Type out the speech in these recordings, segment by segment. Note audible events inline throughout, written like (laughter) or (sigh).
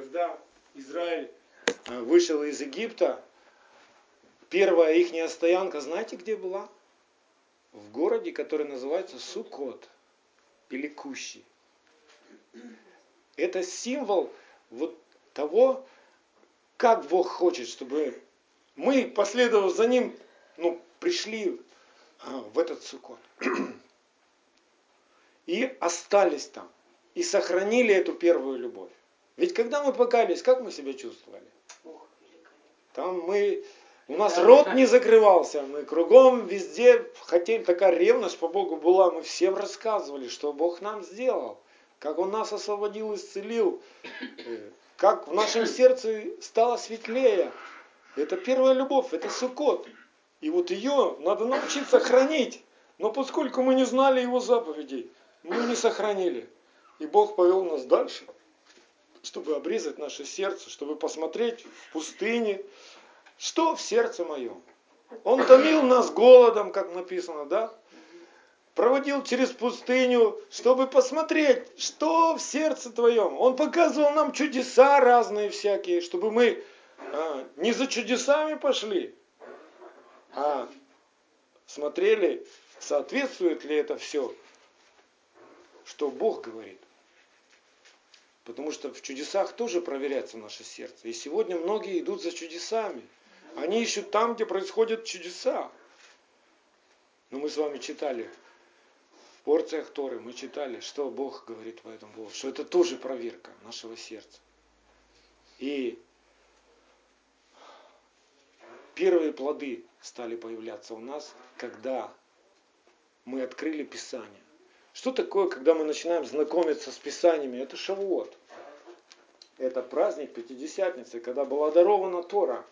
когда Израиль э, вышел из Египта, первая их стоянка, знаете, где была? В городе, который называется Сукот или Кущи. Это символ вот того, как Бог хочет, чтобы мы, последовав за Ним, ну, пришли а, в этот Сукот. И остались там. И сохранили эту первую любовь. Ведь когда мы покались, как мы себя чувствовали? Там мы, у нас рот не закрывался, мы кругом везде хотели, такая ревность по Богу была, мы всем рассказывали, что Бог нам сделал, как Он нас освободил, исцелил, э, как в нашем сердце стало светлее. Это первая любовь, это сукот. И вот ее надо научиться хранить. Но поскольку мы не знали его заповедей, мы не сохранили. И Бог повел нас дальше чтобы обрезать наше сердце, чтобы посмотреть в пустыне, что в сердце моем. Он томил нас голодом, как написано, да? Проводил через пустыню, чтобы посмотреть, что в сердце твоем. Он показывал нам чудеса разные всякие, чтобы мы а, не за чудесами пошли, а смотрели, соответствует ли это все, что Бог говорит. Потому что в чудесах тоже проверяется наше сердце. И сегодня многие идут за чудесами. Они ищут там, где происходят чудеса. Но мы с вами читали в порциях Торы, мы читали, что Бог говорит по этому поводу, что это тоже проверка нашего сердца. И первые плоды стали появляться у нас, когда мы открыли Писание. Что такое, когда мы начинаем знакомиться с Писаниями? Это шавуот это праздник Пятидесятницы, когда была дарована Тора.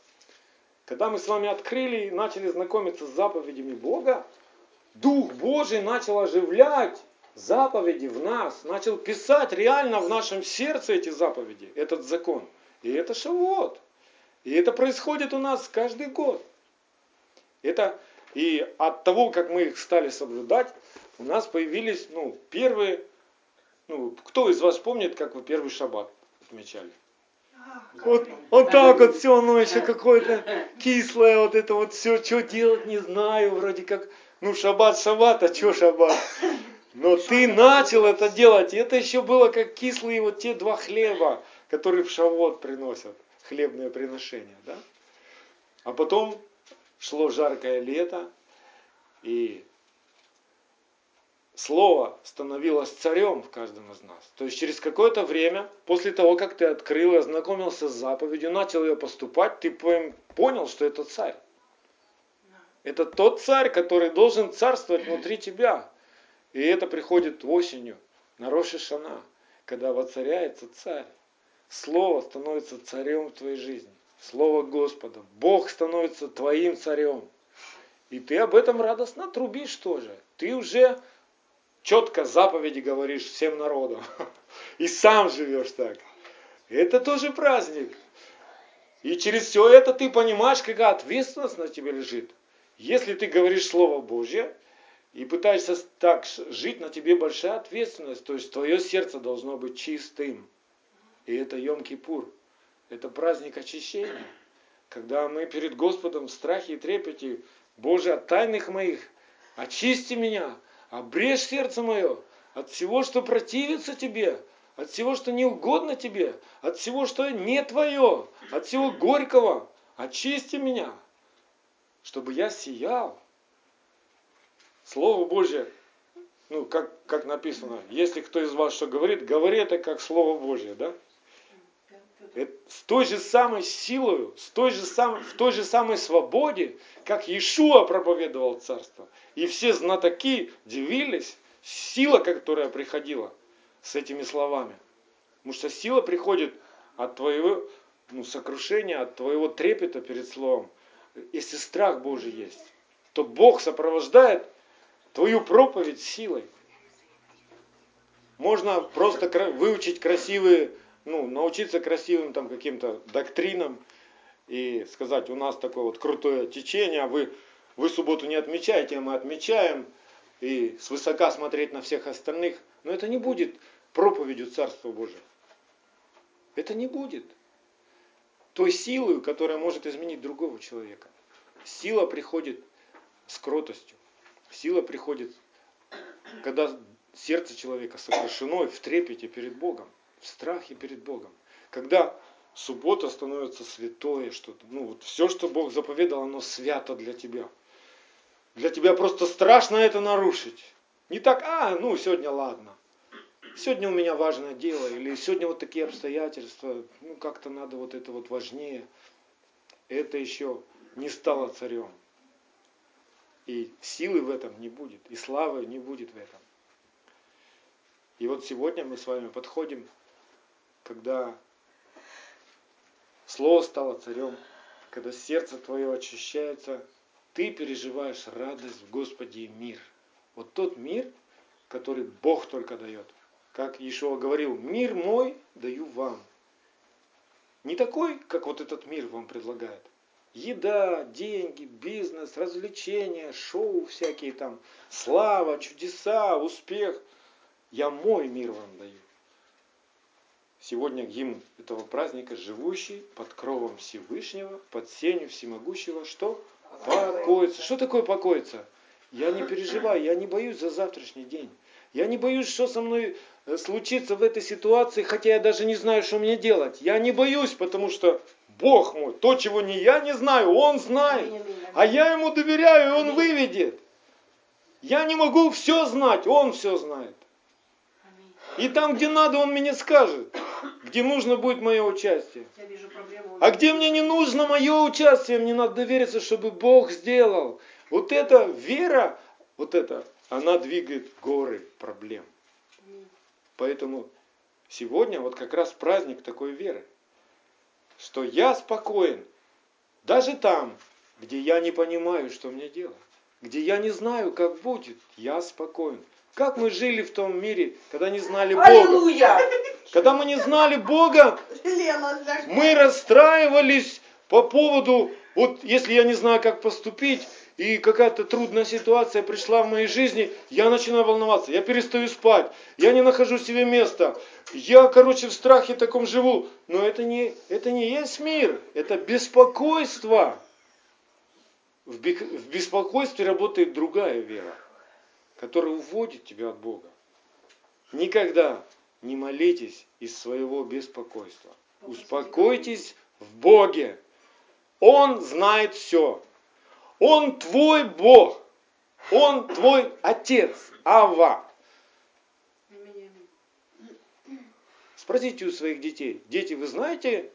Когда мы с вами открыли и начали знакомиться с заповедями Бога, Дух Божий начал оживлять заповеди в нас, начал писать реально в нашем сердце эти заповеди, этот закон. И это шавот. И это происходит у нас каждый год. Это и от того, как мы их стали соблюдать, у нас появились ну, первые, ну, кто из вас помнит, как вы первый шаббат отмечали. Вот, вот так вот все, оно еще какое-то кислое, вот это вот все, что делать не знаю, вроде как, ну шаббат, шаббат, а что шаббат? Но ты начал это делать, и это еще было как кислые вот те два хлеба, которые в шавот приносят, хлебное приношение, да? А потом шло жаркое лето, и Слово становилось царем в каждом из нас. То есть через какое-то время, после того, как ты открыл и ознакомился с заповедью, начал ее поступать, ты понял, что это царь. Это тот царь, который должен царствовать внутри тебя. И это приходит осенью, на Роши Шана, когда воцаряется царь. Слово становится царем в твоей жизни. Слово Господа. Бог становится твоим царем. И ты об этом радостно трубишь тоже. Ты уже четко заповеди говоришь всем народам. (laughs) И сам живешь так. Это тоже праздник. И через все это ты понимаешь, какая ответственность на тебе лежит. Если ты говоришь Слово Божье и пытаешься так жить, на тебе большая ответственность. То есть твое сердце должно быть чистым. И это Йом-Кипур. Это праздник очищения. Когда мы перед Господом в страхе и трепете, Боже, от тайных моих, очисти меня, Обрежь сердце мое от всего, что противится тебе, от всего, что не угодно тебе, от всего, что не твое, от всего горького. Очисти меня, чтобы я сиял. Слово Божье, ну, как, как написано, если кто из вас что говорит, говори это как Слово Божье, да? С той же самой силой, с той же сам, в той же самой свободе, как Иешуа проповедовал царство. И все знатоки дивились, сила, которая приходила с этими словами. Потому что сила приходит от твоего ну, сокрушения, от твоего трепета перед словом. Если страх Божий есть, то Бог сопровождает твою проповедь силой. Можно просто выучить красивые ну, научиться красивым там каким-то доктринам и сказать, у нас такое вот крутое течение, вы, вы субботу не отмечаете, а мы отмечаем, и свысока смотреть на всех остальных, но это не будет проповедью Царства Божия. Это не будет. Той силой, которая может изменить другого человека. Сила приходит с кротостью. Сила приходит, когда сердце человека сокрушено и в трепете перед Богом, в страхе перед Богом. Когда суббота становится святое что-то. Ну вот все, что Бог заповедал, оно свято для тебя. Для тебя просто страшно это нарушить. Не так, а, ну сегодня ладно. Сегодня у меня важное дело, или сегодня вот такие обстоятельства, ну как-то надо вот это вот важнее. Это еще не стало царем. И силы в этом не будет, и славы не будет в этом. И вот сегодня мы с вами подходим, когда Слово стало царем, когда сердце твое очищается, ты переживаешь радость в Господе и мир. Вот тот мир, который Бог только дает. Как Ишуа говорил, мир мой даю вам. Не такой, как вот этот мир вам предлагает. Еда, деньги, бизнес, развлечения, шоу всякие там, слава, чудеса, успех. Я мой мир вам даю. Сегодня гимн этого праздника «Живущий под кровом Всевышнего, под сенью всемогущего». Что? Покоиться. Что такое покоиться? Я не переживаю, я не боюсь за завтрашний день. Я не боюсь, что со мной э, случится в этой ситуации, хотя я даже не знаю, что мне делать. Я не боюсь, потому что Бог мой, то, чего не я не знаю, Он знает. А я Ему доверяю, и Он выведет. Я не могу все знать, Он все знает. И там, где надо, Он мне скажет где нужно будет мое участие. А где мне не нужно мое участие, мне надо довериться, чтобы Бог сделал. Вот эта вера, вот это, она двигает горы проблем. Поэтому сегодня вот как раз праздник такой веры, что я спокоен, даже там, где я не понимаю, что мне делать, где я не знаю, как будет, я спокоен. Как мы жили в том мире, когда не знали Бога? Аллилуйя! Когда мы не знали Бога, мы расстраивались по поводу, вот если я не знаю, как поступить, и какая-то трудная ситуация пришла в моей жизни, я начинаю волноваться, я перестаю спать, я не нахожу себе места, я, короче, в страхе таком живу. Но это не, это не есть мир, это беспокойство. В беспокойстве работает другая вера, которая уводит тебя от Бога. Никогда не молитесь из своего беспокойства. Успокойтесь в Боге. Он знает все. Он твой Бог. Он твой Отец, Ава. Спросите у своих детей. Дети, вы знаете,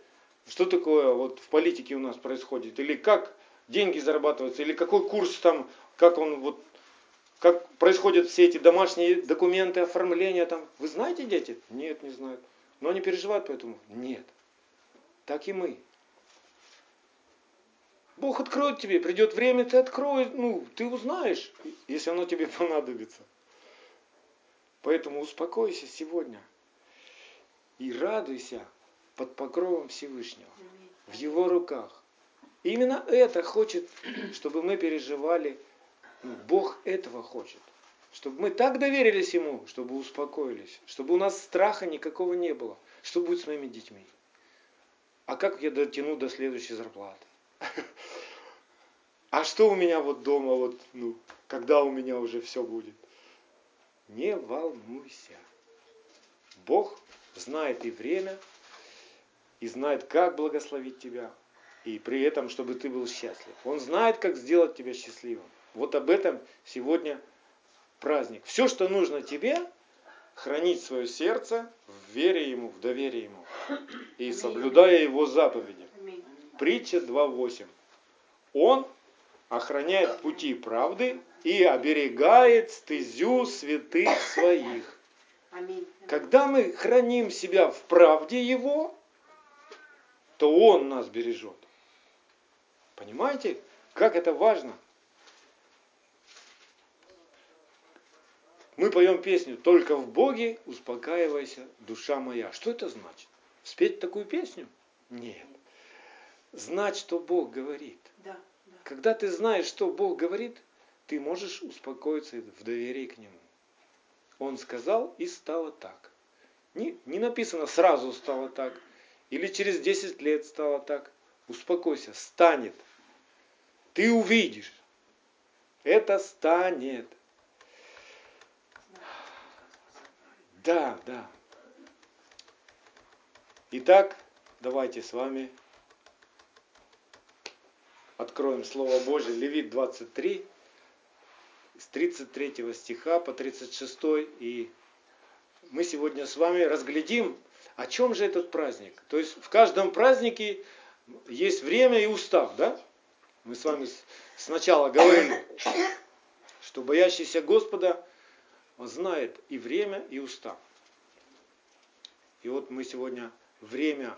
что такое вот в политике у нас происходит? Или как деньги зарабатываются? Или какой курс там, как он вот как происходят все эти домашние документы, оформления там. Вы знаете, дети? Нет, не знают. Но они переживают поэтому? Нет. Так и мы. Бог откроет тебе, придет время, ты откроешь, ну, ты узнаешь, если оно тебе (laughs) понадобится. Поэтому успокойся сегодня и радуйся под покровом Всевышнего, в Его руках. И именно это хочет, (clears throat) чтобы мы переживали Бог этого хочет. Чтобы мы так доверились Ему, чтобы успокоились, чтобы у нас страха никакого не было. Что будет с моими детьми? А как я дотяну до следующей зарплаты? А что у меня вот дома, вот, ну, когда у меня уже все будет? Не волнуйся. Бог знает и время, и знает, как благословить тебя, и при этом, чтобы ты был счастлив. Он знает, как сделать тебя счастливым. Вот об этом сегодня праздник. Все, что нужно тебе, хранить свое сердце в вере Ему, в доверии Ему и соблюдая Его заповеди. Притча 2.8. Он охраняет пути правды и оберегает стезю святых своих. Когда мы храним себя в правде Его, то Он нас бережет. Понимаете, как это важно? Мы поем песню «Только в Боге успокаивайся, душа моя». Что это значит? Спеть такую песню? Нет. Знать, что Бог говорит. Да, да. Когда ты знаешь, что Бог говорит, ты можешь успокоиться в доверии к Нему. Он сказал, и стало так. Не, не написано сразу стало так. или через 10 лет стало так, успокойся, станет. Ты увидишь. Это станет. Да, да. Итак, давайте с вами откроем Слово Божье, Левит 23, с 33 стиха по 36, и мы сегодня с вами разглядим, о чем же этот праздник. То есть в каждом празднике есть время и устав, да? Мы с вами сначала говорили, что боящийся Господа знает и время, и устав. И вот мы сегодня время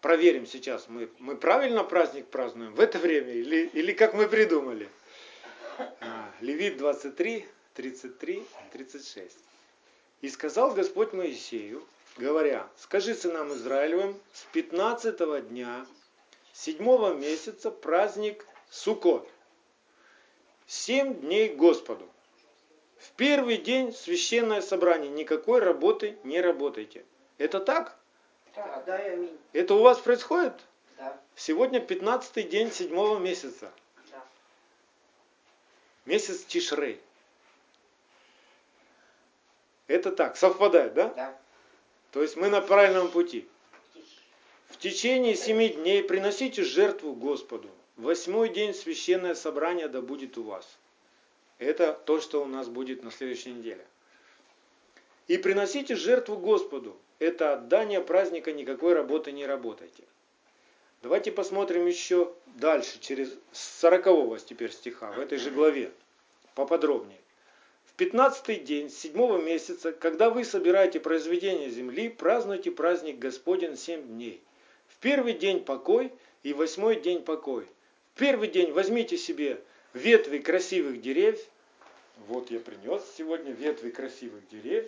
проверим сейчас, мы, мы правильно праздник празднуем в это время или, или как мы придумали. А, Левит 23, 33, 36. И сказал Господь Моисею, говоря, скажи сынам Израилевым, с 15 дня седьмого месяца праздник Суккот. Семь дней Господу. В первый день священное собрание, никакой работы не работайте. Это так? Да, да, аминь. Это у вас происходит? Да, Сегодня 15 день седьмого месяца. да. Месяц Тишрей. Это так, совпадает, да? Да. То есть мы на правильном пути. В течение семи дней приносите жертву Господу. Восьмой день священное собрание да будет у вас. Это то, что у нас будет на следующей неделе. И приносите жертву Господу. Это отдание праздника, никакой работы не работайте. Давайте посмотрим еще дальше, через 40 теперь стиха, в этой же главе, поподробнее. В 15 день седьмого месяца, когда вы собираете произведение земли, празднуйте праздник Господень семь дней. В первый день покой и восьмой день покой. В первый день возьмите себе ветви красивых деревьев. Вот я принес сегодня ветви красивых деревьев.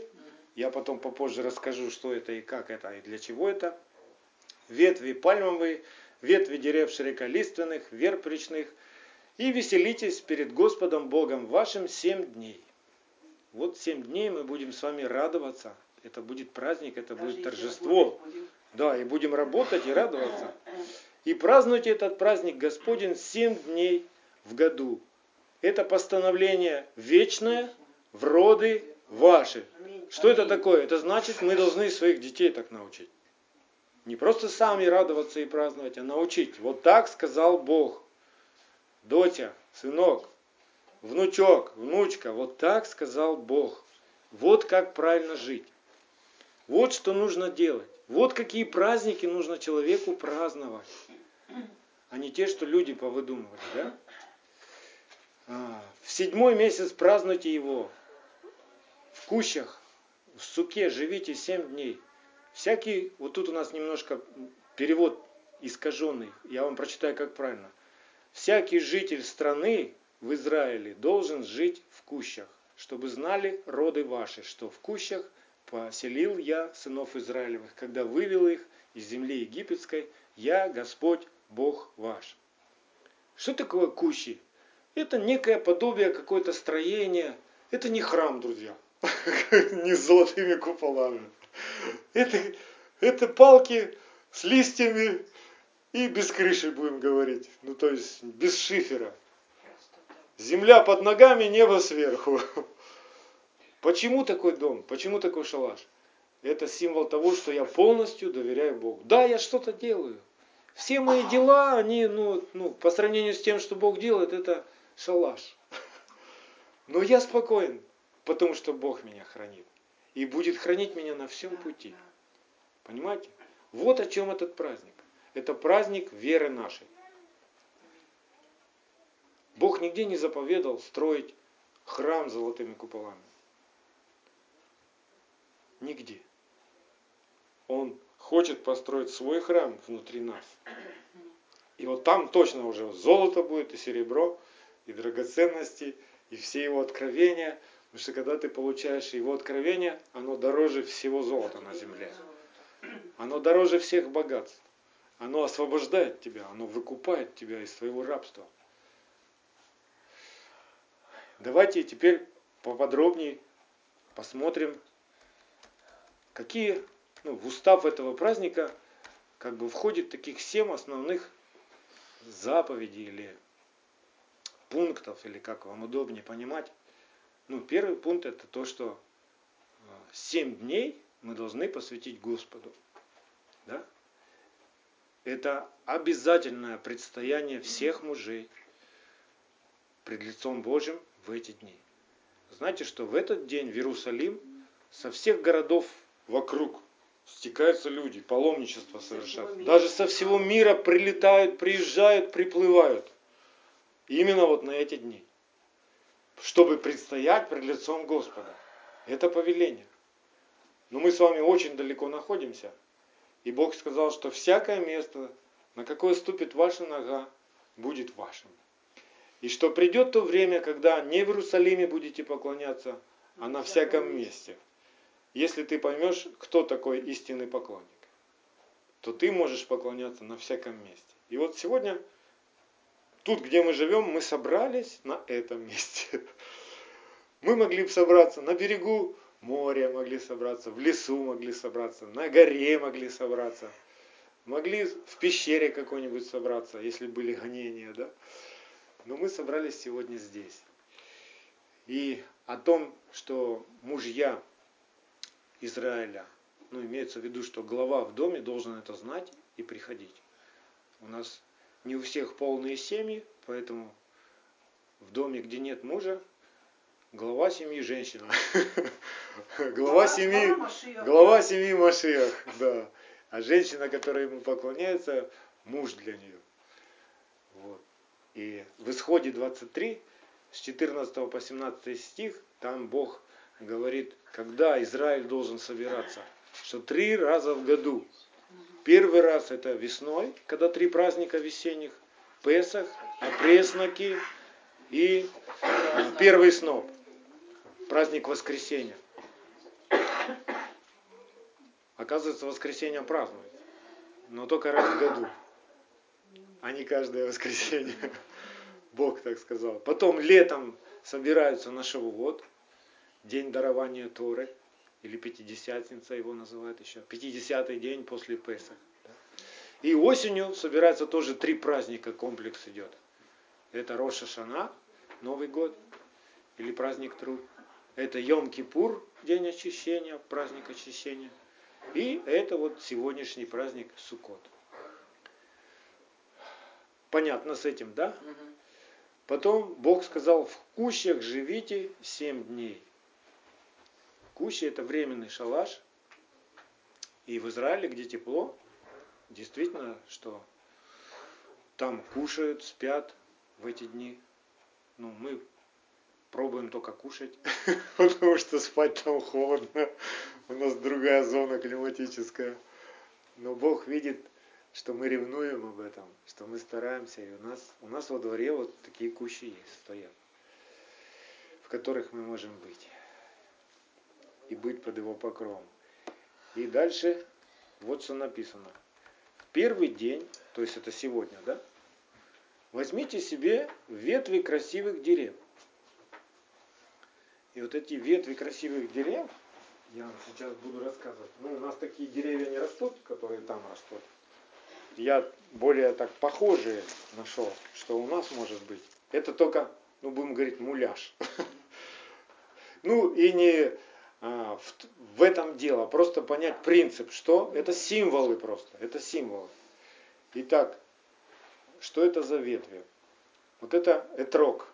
Я потом попозже расскажу, что это и как это, и для чего это. Ветви пальмовые, ветви дерев широколиственных, верб. И веселитесь перед Господом Богом вашим семь дней. Вот семь дней мы будем с вами радоваться. Это будет праздник, это Даже будет торжество. будем. Да, и будем работать и радоваться. (laughs) И празднуйте этот праздник Господень семь дней в году. Это постановление вечное в роды ваши. Что это такое? Это значит, мы должны своих детей так научить. Не просто сами радоваться и праздновать, а научить. Вот так сказал Бог. Доча, сынок, внучок, внучка, вот так сказал Бог. Вот как правильно жить. Вот что нужно делать. Вот какие праздники нужно человеку праздновать. А не те, что люди повыдумывали, да? А, в седьмой месяц празднуйте его. В кущах, в суке живите семь дней. Всякий, вот тут у нас немножко перевод искаженный, я вам прочитаю как правильно. Всякий житель страны в Израиле должен жить в кущах, чтобы знали роды ваши, что в кущах поселил я сынов Израилевых, когда вывел их из земли египетской, я Господь Бог ваш. Что такое кущи? Это некое подобие, какое-то строение. Это не храм, друзья. (laughs) Не с золотыми куполами. Это, это палки с листьями и без крыши, будем говорить. Ну, то есть без шифера. Земля под ногами, небо сверху. Почему такой дом? Почему такой шалаш? Это символ того, что я полностью доверяю Богу. Да, я что-то делаю. Все мои дела, они, ну, ну, по сравнению с тем, что Бог делает, это шалаш. Но я спокоен, потому что Бог меня хранит. И будет хранить меня на всем пути. Понимаете? Вот о чем этот праздник. Это праздник веры нашей. Бог нигде не заповедал строить храм с золотыми куполами. Нигде. Он хочет построить свой храм внутри нас. И вот там точно уже золото будет, и серебро, и драгоценности, и все его откровения. Потому что когда ты получаешь его откровение, оно дороже всего золота на земле. Оно дороже всех богатств. Оно освобождает тебя, оно выкупает тебя из твоего рабства. Давайте теперь поподробнее посмотрим, какие ну, в устав этого праздника как бы входит таких семь основных заповедей или пунктов, или как вам удобнее понимать. Ну, первый пункт это то, что а, семь дней мы должны посвятить Господу. Да? Это обязательное предстояние всех мужей пред лицом Божьим в эти дни. Знаете, что в этот день в Иерусалим со всех городов вокруг стекаются люди, паломничество совершают. Даже со всего мира прилетают, приезжают, приплывают. Именно вот на эти дни. Чтобы предстоять пред лицом Господа. Это повеление. Но мы с вами очень далеко находимся. И Бог сказал, что всякое место, на какое ступит ваша нога, будет вашим. И что придет то время, когда не в Иерусалиме будете поклоняться, а на всяком месте. Если ты поймешь, кто такой истинный поклонник, то ты можешь поклоняться на всяком месте. И вот сегодня, тут, где мы живем, мы собрались на этом месте. (laughs) Мы могли бы собраться на берегу моря, могли собраться, в лесу могли собраться, на горе могли собраться, могли в пещере какой-нибудь собраться, если были гонения, да. Но мы собрались сегодня здесь. И о том, что мужья Израиля. Ну, имеется в виду, что глава в доме должен это знать и приходить. У нас не у всех полные семьи, поэтому в доме, где нет мужа, глава семьи женщина. (laughs) Глава семьи, глава семьи Машиах, да. А женщина, которая ему поклоняется, муж для нее. Вот. И в исходе 23, с 14 по 17 стих, там Бог говорит, когда Израиль должен собираться, что три раза в году. Первый раз это весной, когда три праздника весенних, Песах, опресноки и э, первый сноп, праздник воскресения. Оказывается, воскресенье празднуют, но только раз в году, а не каждое воскресенье. (laughs) Бог так сказал. Потом летом собираются на Шавуот, день дарования Торы, или Пятидесятница его называют еще, Пятидесятый день после Песах. И осенью собираются тоже три праздника, комплекс идет. Это Роша Шана, Новый год, или праздник труд. Это Йом-Кипур, день очищения, праздник очищения. И это вот сегодняшний праздник Суккот. Понятно с этим, да? Потом Бог сказал, в кущах живите семь дней. Кущи это временный шалаш. И в Израиле, где тепло, действительно, что там кушают, спят в эти дни. Ну, мы пробуем только кушать, (laughs) потому что спать там холодно. У нас другая зона климатическая. Но Бог видит, что мы ревнуем об этом, что мы стараемся. И у нас, у нас во дворе вот такие кущи есть, стоят, в которых мы можем быть и быть под его покровом. И дальше вот что написано. Первый день, то есть это сегодня, да, возьмите себе ветви красивых дерев. И вот эти ветви красивых дерев, я вам сейчас буду рассказывать. Ну, у нас такие деревья не растут, которые там растут. Я более так похожие нашел, что у нас может быть. Это только, ну, будем говорить, муляж. (laughs) Ну, и не в, в этом дело. Просто понять принцип, что это символы просто. Это символы. Итак, что это за ветви? Вот это этрог.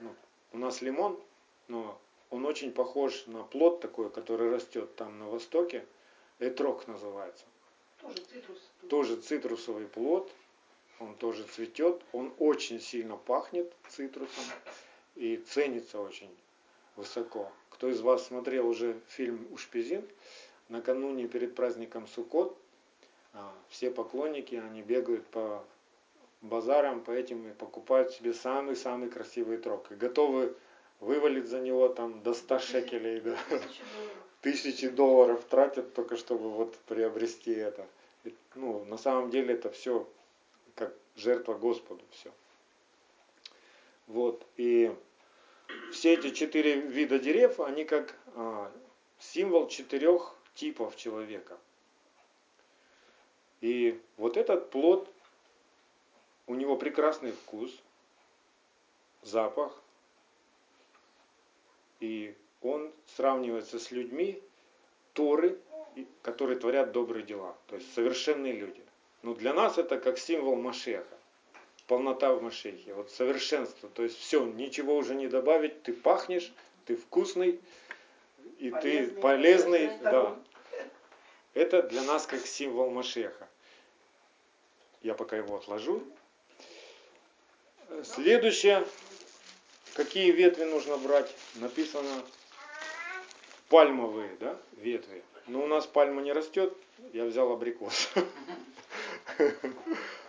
Ну, у нас лимон, но он очень похож на плод такой, который растет там на востоке. Этрог называется. Тоже цитрус. Тоже цитрусовый плод. Он тоже цветет. Он очень сильно пахнет цитрусом и ценится очень высоко. Кто из вас смотрел уже фильм «Ушпизин», накануне перед праздником Суккот, а, все поклонники, они бегают по базарам, по этим и покупают себе самый-самый красивый трог. И готовы вывалить за него там до 100 шекелей, да, тысячи долларов тратят только чтобы вот приобрести это. И, ну, на самом деле это все как жертва Господу, все. Вот, и все эти четыре вида дерев, они как а, символ четырех типов человека. И вот этот плод, у него прекрасный вкус, запах, и он сравнивается с людьми Торы, которые творят добрые дела, то есть совершенные люди. Но для нас это как символ Машеха, полнота в Машехе, вот совершенство, то есть все, ничего уже не добавить, ты пахнешь, ты вкусный, и полезный, ты полезный, да. Это для нас как символ Машеха. Я пока его отложу. Следующее, какие ветви нужно брать, написано пальмовые, да, ветви. Но у нас пальма не растет, я взял абрикос. (laughs)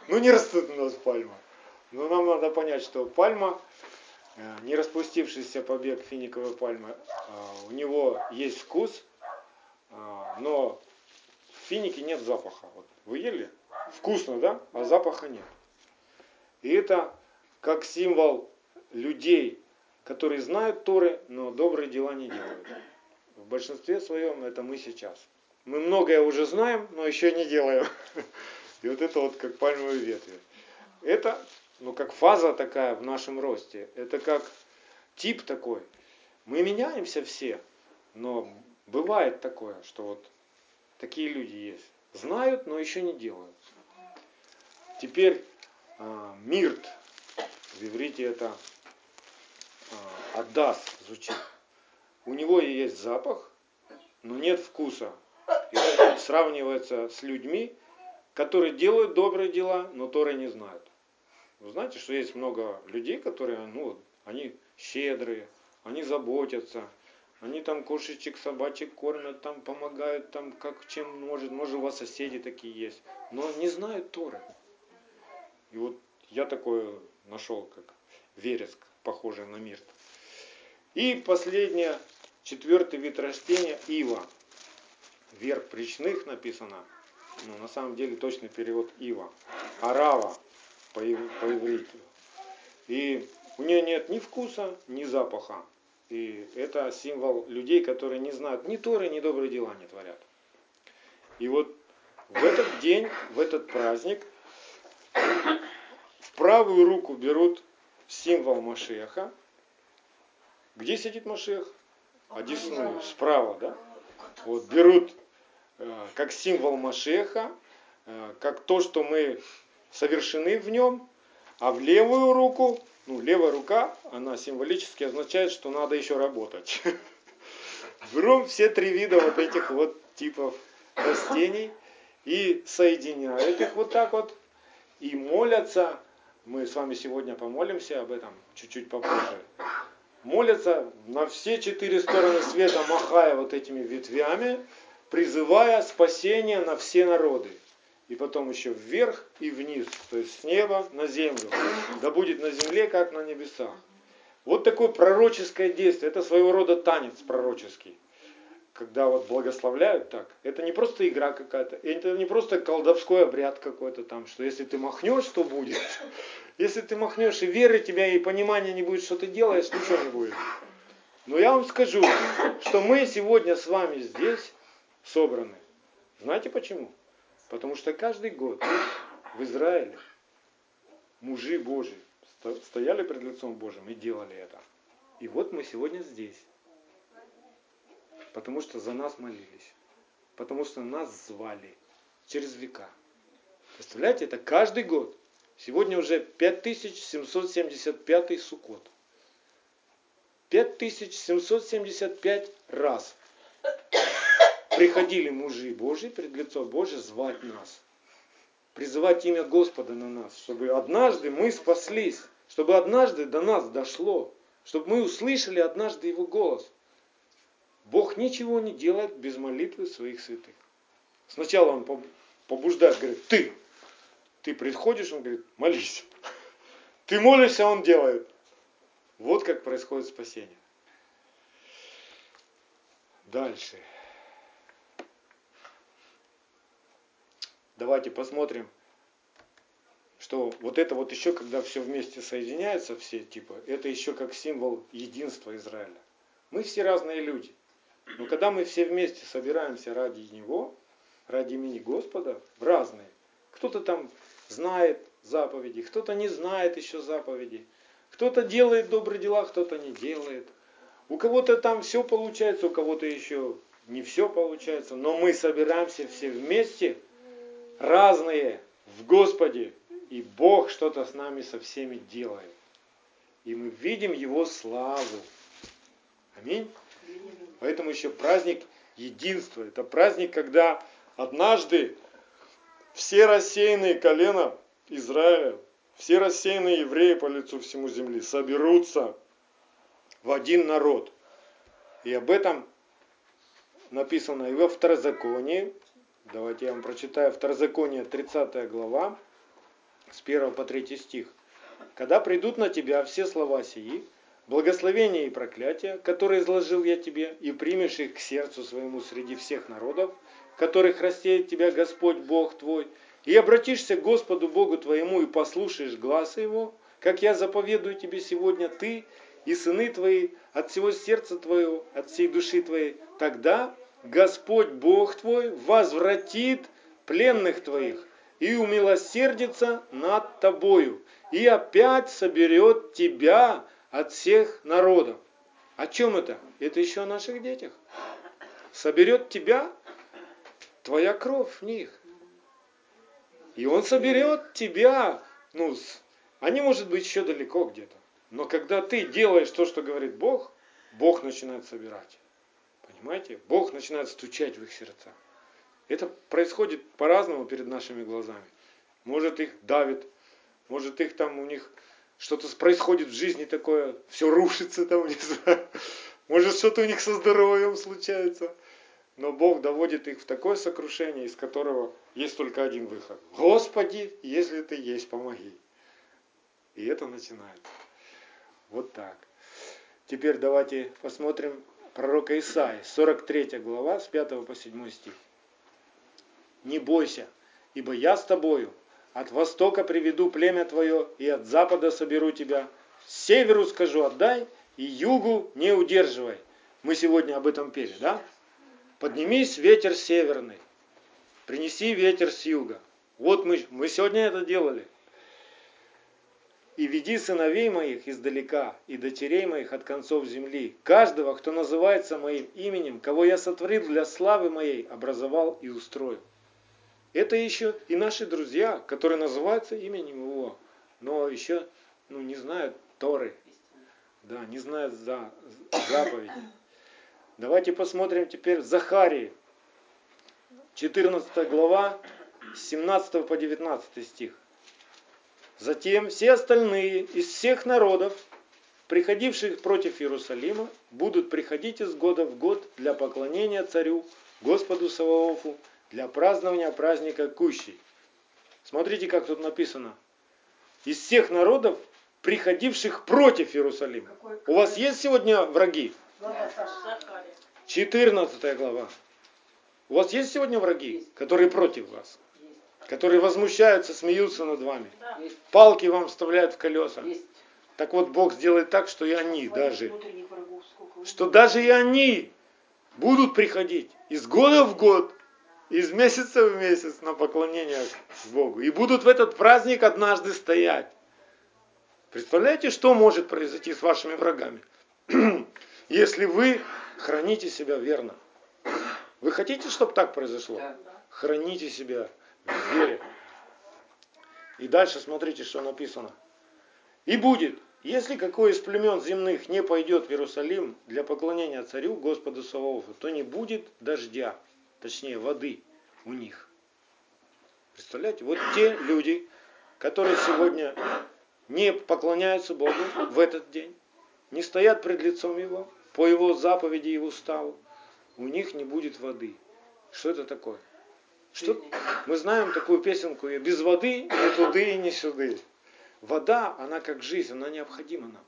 Ну не растут у нас пальма. Но нам надо понять, что пальма, э, не распустившийся побег финиковой пальмы, э, у него есть вкус, э, но в финике нет запаха. Вот вы ели? Вкусно, да? А запаха нет. И это как символ людей, которые знают Торы, но добрые дела не делают. В большинстве своем это мы сейчас. Мы многое уже знаем, но еще не делаем. (laughs) И вот это вот как пальмовые ветви. Это, ну, как фаза такая в нашем росте. Это как тип такой. Мы меняемся все, но бывает такое, что вот такие люди есть. Знают, но еще не делают. Теперь э, мирт, в иврите это э, адас звучит. У него есть запах, но нет вкуса. И сравнивается с людьми, которые делают добрые дела, но Торы не знают. Вы знаете, что есть много людей, которые, ну, они щедрые, они заботятся, они там кошечек, собачек кормят, там помогают, там как чем может, может у вас соседи такие есть, но не знают Торы. И вот я такое нашел, как вереск, похожий на мирт. И последнее, четвертый вид растения, ива. Верх причных написано, ну, на самом деле точный перевод ива. Арава по, по ивриту. И у нее нет ни вкуса, ни запаха. И это символ людей, которые не знают ни Торы, ни добрые дела не творят. И вот в этот день, в этот праздник, в правую руку берут символ Машеха. Где сидит Машех? Одесную, справа, да? Вот берут Э, как символ Машеха, э, как то, что мы совершены в нем, а в левую руку, ну, левая рука, она символически означает, что надо еще работать. (laughs) Берем все три вида вот этих вот типов растений и соединяют их вот так вот и молятся. Мы с вами сегодня помолимся об этом чуть-чуть попозже. Молятся на все четыре стороны света, махая вот этими ветвями, призывая спасение на все народы. И потом еще вверх и вниз, то есть с неба на землю. Да будет на земле, как на небесах. Вот такое пророческое действие, это своего рода танец пророческий. Когда вот благословляют так, это не просто игра какая-то, это не просто колдовской обряд какой-то там, что если ты махнешь, что будет. Если ты махнешь и веры тебя и понимания не будет, что ты делаешь, ничего не будет. Но я вам скажу, что мы сегодня с вами здесь собраны. Знаете почему? Потому что каждый год в Израиле мужи Божьи стояли перед лицом Божьим и делали это. И вот мы сегодня здесь. Потому что за нас молились. Потому что нас звали через века. Представляете, это каждый год. Сегодня уже 5775 сукот. 5775 раз приходили мужи Божьи пред лицо Божье звать нас, призывать имя Господа на нас, чтобы однажды мы спаслись, чтобы однажды до нас дошло, чтобы мы услышали однажды Его голос. Бог ничего не делает без молитвы своих святых. Сначала Он побуждает, говорит, ты, ты приходишь, Он говорит, молись. (laughs) Ты молишься, Он делает. Вот как происходит спасение. Дальше. Давайте посмотрим, что вот это вот еще, когда все вместе соединяется, все типа, это еще как символ единства Израиля. Мы все разные люди. Но когда мы все вместе собираемся ради Него, ради имени Господа, в разные, Кто-то там знает заповеди, кто-то не знает еще заповеди. Кто-то делает добрые дела, кто-то не делает. У кого-то там все получается, у кого-то еще не все получается. Но мы собираемся все вместе, разные, в Господе. И Бог что-то с нами со всеми делает. И мы видим Его славу. Аминь. Поэтому еще праздник единства. Это праздник, когда однажды все рассеянные колена Израиля, все рассеянные евреи по лицу всему земли соберутся в один народ. И об этом написано и во Второзаконии. Давайте я вам прочитаю Второзаконие 30 глава, с 1 по 3 стих. «Когда придут на тебя все слова сии, благословения и проклятия, которые изложил я тебе, и примешь их к сердцу своему среди всех народов, которых рассеет тебя Господь Бог твой, и обратишься к Господу Богу твоему и послушаешь глаза Его, как я заповедую тебе сегодня, ты и сыны твои от всего сердца твоего, от всей души твоей, тогда Господь Бог твой возвратит пленных твоих и умилосердится над тобою, и опять соберет тебя от всех народов. О чем это? Это еще о наших детях. Соберет тебя твоя кровь в них. И он соберет тебя, ну, они, может быть, еще далеко где-то. Но когда ты делаешь то, что говорит Бог, Бог начинает собирать. Понимаете? Бог начинает стучать в их сердца. Это происходит по-разному перед нашими глазами. Может их давит, может их там у них что-то происходит в жизни такое, все рушится там, не знаю. Может что-то у них со здоровьем случается. Но Бог доводит их в такое сокрушение, из которого есть только один выход. Господи, если ты есть, помоги. И это начинается. Вот так. Теперь давайте посмотрим пророка Исаи, 43 глава, с 5 по 7 стих. «Не бойся, ибо я с тобою, от востока приведу племя твое, и от запада соберу тебя. Северу скажу отдай, и югу не удерживай». Мы сегодня об этом пели, да? Поднимись, ветер северный, принеси ветер с юга. Вот мы, мы сегодня это делали. И веди сыновей моих издалека, и дочерей моих от концов земли. Каждого, кто называется моим именем, кого я сотворил для славы моей, образовал и устроил. Это еще и наши друзья, которые называются именем Его, но еще ну, не знают Торы, да, не знают за, заповеди. Давайте посмотрим теперь Захарии, 14 глава, 17 по 19 стих. Затем все остальные из всех народов, приходивших против Иерусалима, будут приходить из года в год для поклонения царю, Господу Саваофу, для празднования праздника Кущей. Смотрите, как тут написано. Из всех народов, приходивших против Иерусалима. У вас есть сегодня враги? 14 глава. У вас есть сегодня враги, которые против вас? Которые возмущаются, смеются над вами? Палки вам вставляют в колеса? Так вот, Бог сделает так, что и они даже, что даже и они будут приходить из года в год, из месяца в месяц на поклонение Богу. И будут в этот праздник однажды стоять. Представляете, что может произойти с вашими врагами? (clears throat) Если вы храните себя верно. Вы хотите, чтобы так произошло? Храните себя в. И дальше смотрите, что написано. И будет, если какой из племен земных не пойдет в Иерусалим для поклонения царю Господу Саваофу, то не будет дождя, точнее воды у них. Представляете, вот те люди, которые сегодня не поклоняются Богу в этот день, не стоят пред лицом Его, по Его заповеди и уставу, у них не будет воды. Что это такое? Что? Мы знаем такую песенку, без воды ни туды и ни сюды. Вода, она как жизнь, она необходима нам.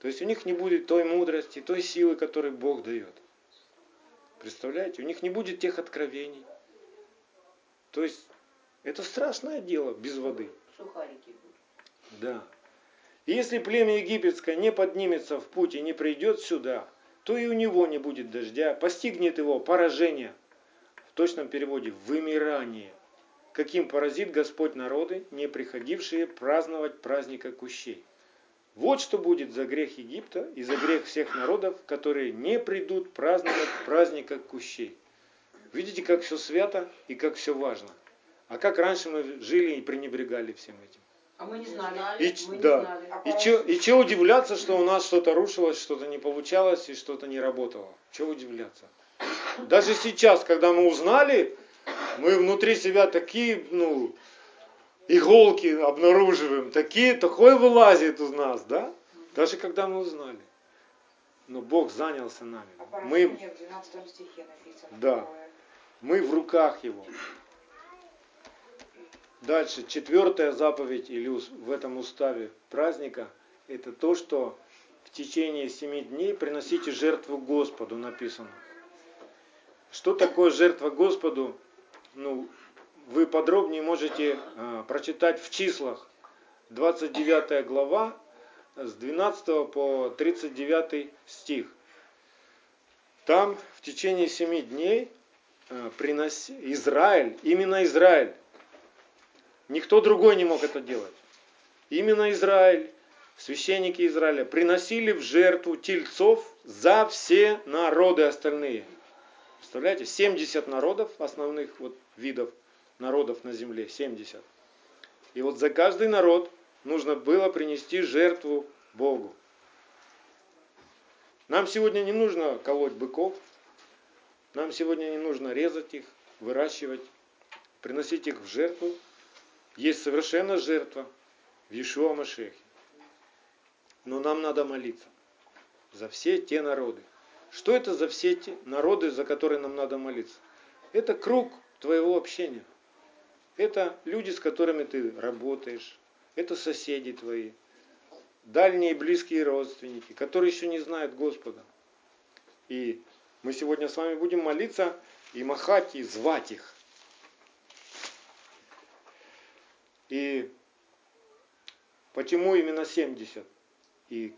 То есть у них не будет той мудрости, той силы, которую Бог дает. Представляете? У них не будет тех откровений. То есть это страшное дело без воды. Сухарики будут. Да. И если племя египетское не поднимется в путь и не придет сюда, то и у него не будет дождя, постигнет его поражение, точном переводе вымирание, каким поразит Господь народы, не приходившие праздновать праздника кущей. Вот что будет за грех Египта и за грех всех народов, которые не придут праздновать праздника кущей. Видите, как все свято и как все важно. А как раньше мы жили и пренебрегали всем этим. А мы не знали. И, мы да. не знали. А И че, и че удивляться, что у нас что-то рушилось, что-то не получалось и что-то не работало? Че удивляться? Даже сейчас, когда мы узнали, мы внутри себя такие, ну, иголки обнаруживаем, такие, такое вылазит из нас, да? Даже когда мы узнали. Но Бог занялся нами. А Мы, поражение в 12 стихе написано. Да. такое. мы в руках Его. Дальше, четвертая заповедь или в этом уставе праздника, это то, что в течение семи дней приносите жертву Господу, написано. Что такое жертва Господу? Ну, вы подробнее можете а, прочитать в числах. 29 глава с 12 по 39 стих. Там в течение семи дней а, принос... Израиль, именно Израиль, никто другой не мог это делать. Именно Израиль, священники Израиля, приносили в жертву тельцов за все народы остальные. Представляете, 70 народов, основных вот видов народов на земле, 70. И вот за каждый народ нужно было принести жертву Богу. Нам сегодня не нужно колоть быков, нам сегодня не нужно резать их, выращивать, приносить их в жертву. Есть совершенно жертва в Иешуа Машехе. Но нам надо молиться за все те народы. Что это за все те народы, за которые нам надо молиться? Это круг твоего общения. Это люди, с которыми ты работаешь. Это соседи твои. Дальние и близкие родственники, которые еще не знают Господа. И мы сегодня с вами будем молиться и махать, и звать их. И почему именно 70? И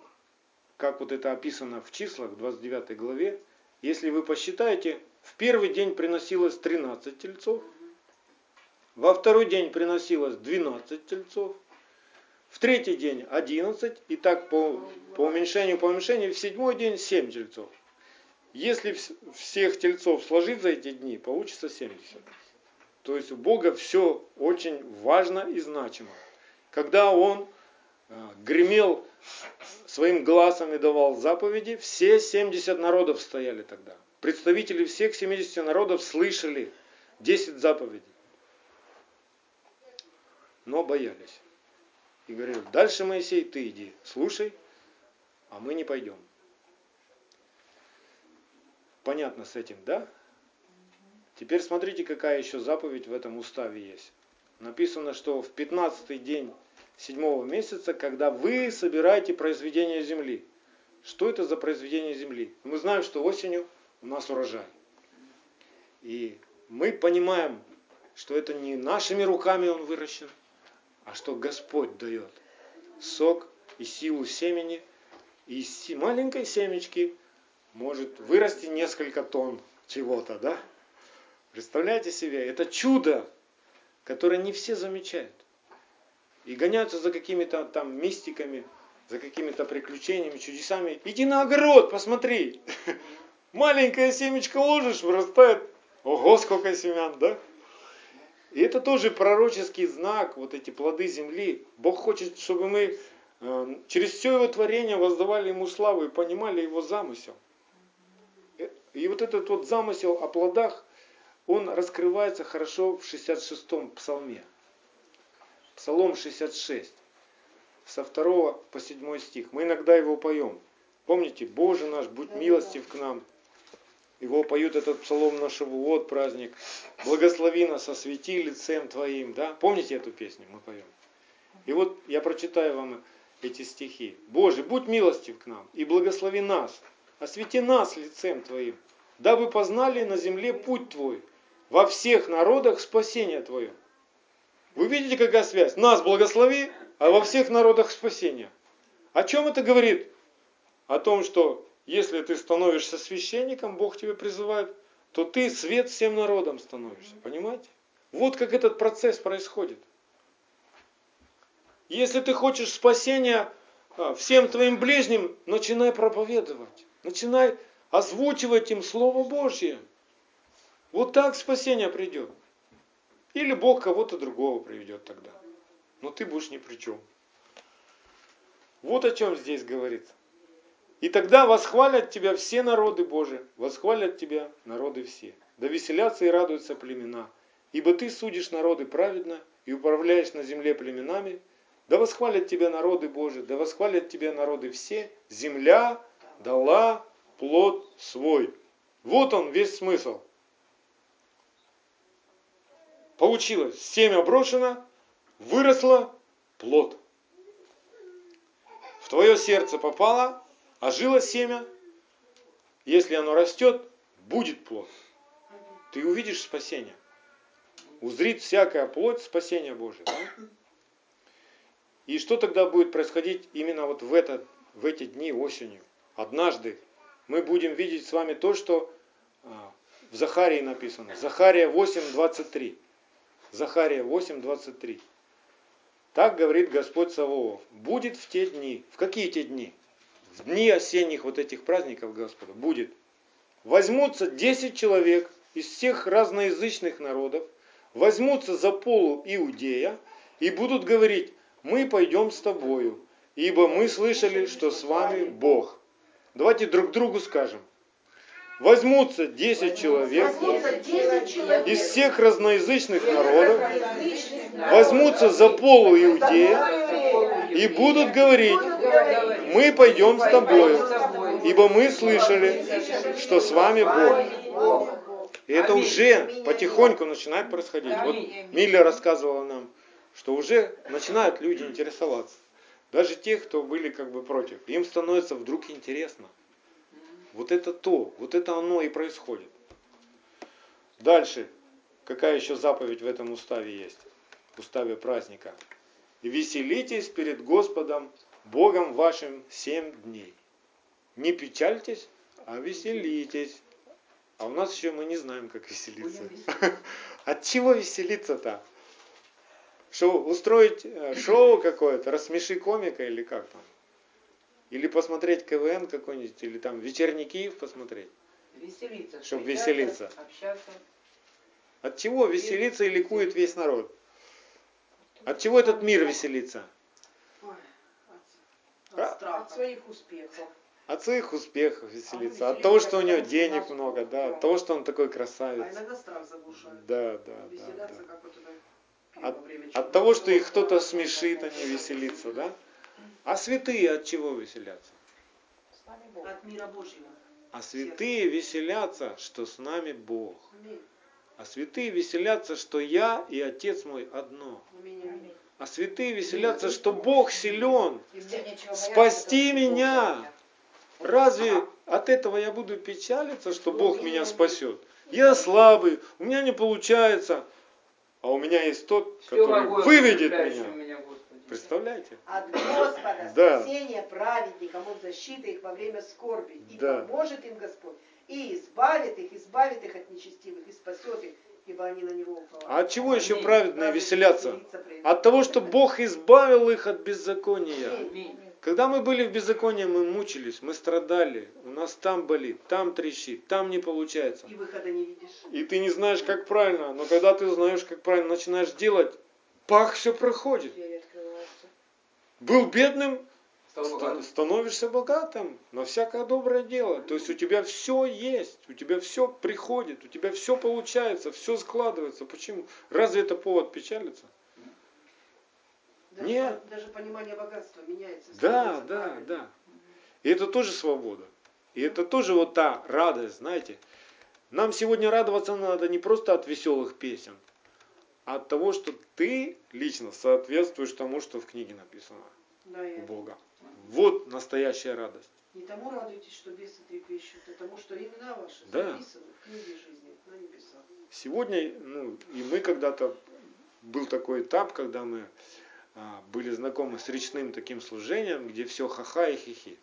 как вот это описано в числах, в 29 главе, если вы посчитаете, в первый день приносилось 13 тельцов, во второй день приносилось 12 тельцов, в третий день 11, и так по, по уменьшению, по уменьшению, в седьмой день 7 тельцов. Если вс- всех тельцов сложить за эти дни, получится 70. То есть у Бога все очень важно и значимо. Когда Он гремел своим глазом и давал заповеди, все 70 народов стояли тогда. Представители всех 70 народов слышали 10 заповедей. Но боялись. И говорили, дальше, Моисей, ты иди, слушай, а мы не пойдем. Понятно с этим, да? Теперь смотрите, какая еще заповедь в этом уставе есть. Написано, что в 15 день седьмого месяца, когда вы собираете произведение земли. Что это за произведение земли? Мы знаем, что осенью у нас урожай. И мы понимаем, что это не нашими руками он выращен, а что Господь дает сок и силу семени. И из маленькой семечки может вырасти несколько тонн чего-то, да? Представляете себе, это чудо, которое не все замечают. И гоняются за какими-то там мистиками, за какими-то приключениями, чудесами. Иди на огород, посмотри. (laughs) Маленькая семечко ложишь, вырастает. Ого, сколько семян, да? И это тоже пророческий знак, вот эти плоды земли. Бог хочет, чтобы мы э, через все его творение воздавали ему славу и понимали его замысел. Э, И вот этот вот замысел о плодах, он раскрывается хорошо в 66-м псалме. Псалом 66, со 2 по 7 стих. Мы иногда его поем. Помните, Боже наш, будь милостив к нам. Его поют этот псалом на Шавуот праздник. Благослови нас, освети лицем Твоим. Да? Помните эту песню? Мы поем. И вот я прочитаю вам эти стихи. Боже, будь милостив к нам и благослови нас. Освети нас лицем Твоим, дабы познали на земле путь Твой, во всех народах спасение Твое. Вы видите, какая связь? Нас благослови, а во всех народах спасение. О чем это говорит? О том, что если ты становишься священником, Бог тебя призывает, то ты свет всем народам становишься. Понимаете? Вот как этот процесс происходит. Если ты хочешь спасения а, всем твоим ближним, начинай проповедовать. Начинай озвучивать им Слово Божье. Вот так спасение придет. Или Бог кого-то другого приведет тогда. Но ты будешь ни при чем. Вот о чем здесь говорится. И тогда восхвалят тебя все народы Божии, восхвалят тебя народы все. Да веселятся и радуются племена. Ибо ты судишь народы праведно и управляешь на земле племенами. Да восхвалят тебя народы Божии, да восхвалят тебя народы все. Земля дала плод свой. Вот он весь смысл. Получилось, семя брошено, выросло плод. В твое сердце попало, ожило семя. Если оно растет, будет плод. Ты увидишь спасение. Узрит всякая плоть спасения Божия. Да? И что тогда будет происходить именно вот в, этот, в эти дни осенью? Однажды мы будем видеть с вами то, что а, в Захарии написано. Захария 8.23. Захария 8.23. Так говорит Господь Саваоф. Будет в те дни. В какие те дни? В дни осенних вот этих праздников Господа. Будет. Возьмутся 10 человек из всех разноязычных народов, возьмутся за полу Иудея и будут говорить, мы пойдем с тобою, ибо мы слышали, что с вами Бог. Давайте друг другу скажем. Возьмутся 10 человек из всех разноязычных народов, возьмутся за полу Иудея и будут говорить, мы пойдем с тобою, ибо мы слышали, что с вами Бог. И это уже потихоньку начинает происходить. Вот Милля рассказывала нам, что уже начинают люди интересоваться. Даже те, кто были как бы против. Им становится вдруг интересно. Вот это то, вот это оно и происходит. Дальше. Какая еще заповедь в этом уставе есть? В уставе праздника. Веселитесь перед Господом, Богом вашим семь дней. Не печальтесь, а веселитесь. А у нас еще мы не знаем, как веселиться. (laughs) От чего веселиться-то? Шоу, устроить э, шоу какое-то, рассмеши комика или как там? Или посмотреть КВН какой-нибудь, или там вечерний Киев посмотреть. Веселиться. Чтоб веселиться. Общаться. От чего веселится и ликует весь народ? От чего этот мир веселится? Ой, от, А? от страха. От своих успехов. От своих успехов веселится, А от того, веселиться, что у него денег много, да, от того, что он такой А красавец. иногда страх заглушает. Да, да, да. Веселятся, да. как вот это От- От того, что их кто-то смешит, они веселятся, да? А святые от чего веселятся? От мира Божьего. А святые веселятся, что с нами Бог. А святые веселятся, что я и Отец мой одно. А святые веселятся, что Бог силен. Спасти меня. Разве от этого я буду печалиться, что Бог меня спасет? Я слабый, у меня не получается, а у меня есть тот, который выведет меня. Представляете? От Господа Да. спасение праведникам, Он защита их во время скорби. И Да. поможет им Господь, и избавит их, избавит их от нечестивых, и спасет их, ибо они на Него уповают. А от чего еще Аминь. праведные Разве веселятся? От того, что Бог избавил их от беззакония. Аминь. Когда мы были в беззаконии, мы мучились, мы страдали. У нас там болит, там трещит, там не получается. И выхода не видишь. И ты не знаешь, как правильно. Но когда ты знаешь, как правильно начинаешь делать, пах, все проходит. Был бедным, ста- становишься богатым на всякое доброе дело. То есть у тебя все есть, у тебя все приходит, у тебя все получается, все складывается. Почему? Разве это повод печалиться? Даже, Нет. даже понимание богатства меняется. Да, да, правильным. да. И это тоже свобода. И это тоже вот та радость, знаете. Нам сегодня радоваться надо не просто от веселых песен, а от того, что ты лично соответствуешь тому, что в книге написано Да, у. Бога. Вот настоящая радость. Не тому радуйтесь, что бесы трепещут, а тому, что имена ваши Да. записаны в книге жизни на небесах. Сегодня, ну, и мы когда-то, был такой этап, когда мы а, были знакомы с речным таким служением, где все ха-ха и хихи.